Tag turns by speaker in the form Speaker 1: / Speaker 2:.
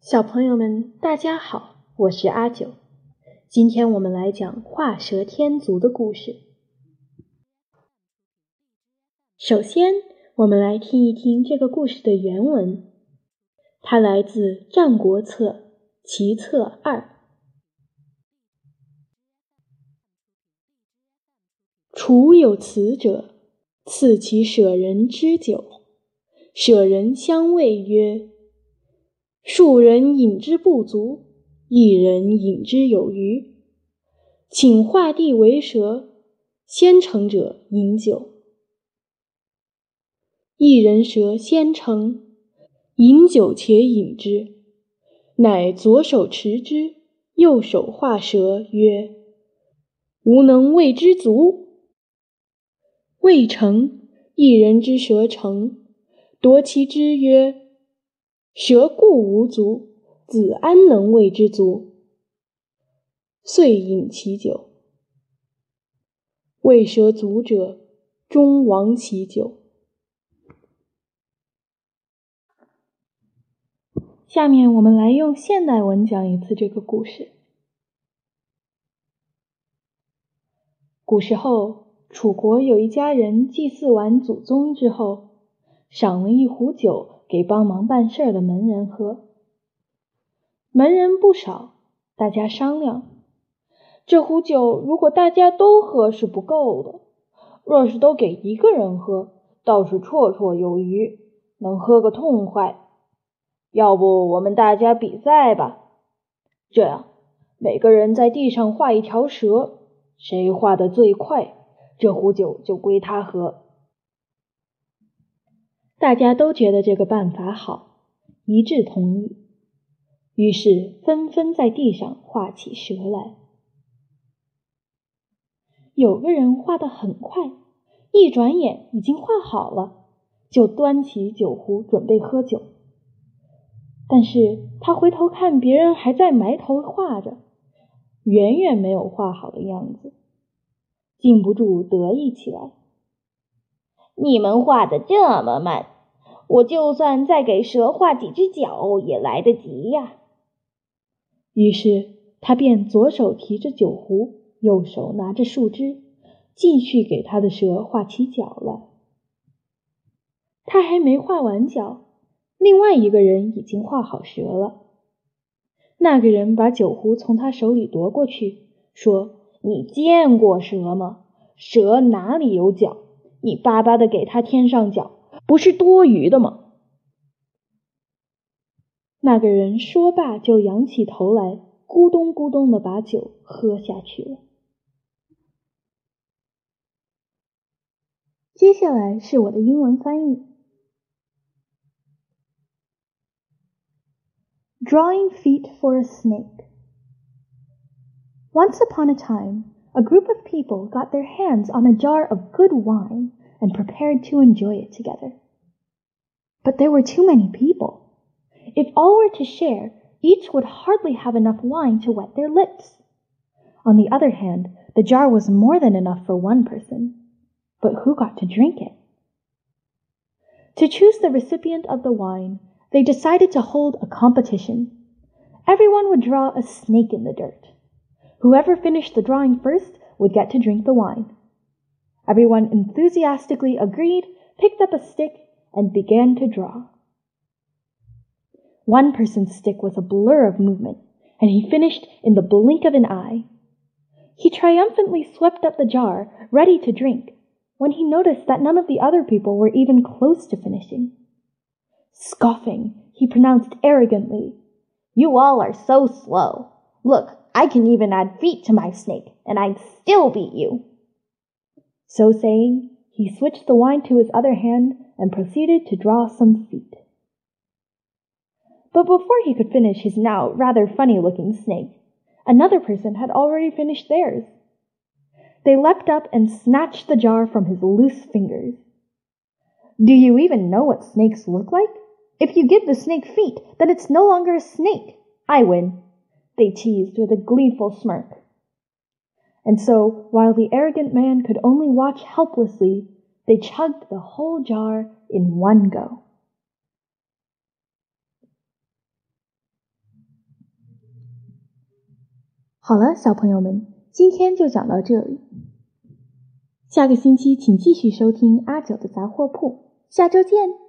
Speaker 1: 小朋友们，大家好，我是阿九。今天我们来讲画蛇添足的故事。首先，我们来听一听这个故事的原文，它来自《战国策·齐策二》。楚有此者，赐其舍人之酒，舍人相谓曰。数人饮之不足，一人饮之有余。请画地为蛇，先成者饮酒。一人蛇先成，饮酒且饮之，乃左手持之，右手画蛇，曰：“吾能谓之足。”未成，一人之蛇成，夺其之曰。蛇固无足，子安能谓之足？遂饮其酒。为蛇足者，终亡其酒。下面我们来用现代文讲一次这个故事。古时候，楚国有一家人祭祀完祖宗之后，赏了一壶酒。给帮忙办事的门人喝。门人不少，大家商量，这壶酒如果大家都喝是不够的，若是都给一个人喝，倒是绰绰有余，能喝个痛快。要不我们大家比赛吧？这样，每个人在地上画一条蛇，谁画的最快，这壶酒就归他喝。大家都觉得这个办法好，一致同意，于是纷纷在地上画起蛇来。有个人画得很快，一转眼已经画好了，就端起酒壶准备喝酒。但是他回头看，别人还在埋头画着，远远没有画好的样子，禁不住得意起来。
Speaker 2: 你们画的这么慢，我就算再给蛇画几只脚也来得及呀。
Speaker 1: 于是他便左手提着酒壶，右手拿着树枝，继续给他的蛇画起脚来。他还没画完脚，另外一个人已经画好蛇了。那个人把酒壶从他手里夺过去，说：“你见过蛇吗？蛇哪里有脚？”你巴巴的给他添上脚，不是多余的吗？那个人说罢，就仰起头来，咕咚咕咚的把酒喝下去了。接下来是我的英文翻译：Drawing feet for a snake. Once upon a time. a group of people got their hands on a jar of good wine and prepared to enjoy it together. But there were too many people. If all were to share, each would hardly have enough wine to wet their lips. On the other hand, the jar was more than enough for one person. But who got to drink it? To choose the recipient of the wine, they decided to hold a competition. Everyone would draw a snake in the dirt. Whoever finished the drawing first would get to drink the wine. Everyone enthusiastically agreed, picked up a stick, and began to draw. One person's stick was a blur of movement, and he finished in the blink of an eye. He triumphantly swept up the jar, ready to drink, when he noticed that none of the other people were even close to finishing. Scoffing, he pronounced arrogantly,
Speaker 2: You all are so slow. Look, I can even add feet to my snake, and I'd still beat you.
Speaker 1: So saying, he switched the wine to his other hand and proceeded to draw some feet. But before he could finish his now rather funny looking snake, another person had already finished theirs. They leapt up and snatched the jar from his loose fingers. Do you even know what snakes look like? If you give the snake feet, then it's no longer a snake. I win they teased with a gleeful smirk. And so, while the arrogant man could only watch helplessly, they chugged the whole jar in one go. 好了，小朋友们，今天就讲到这里。下个星期请继续收听阿九的杂货铺，下周见。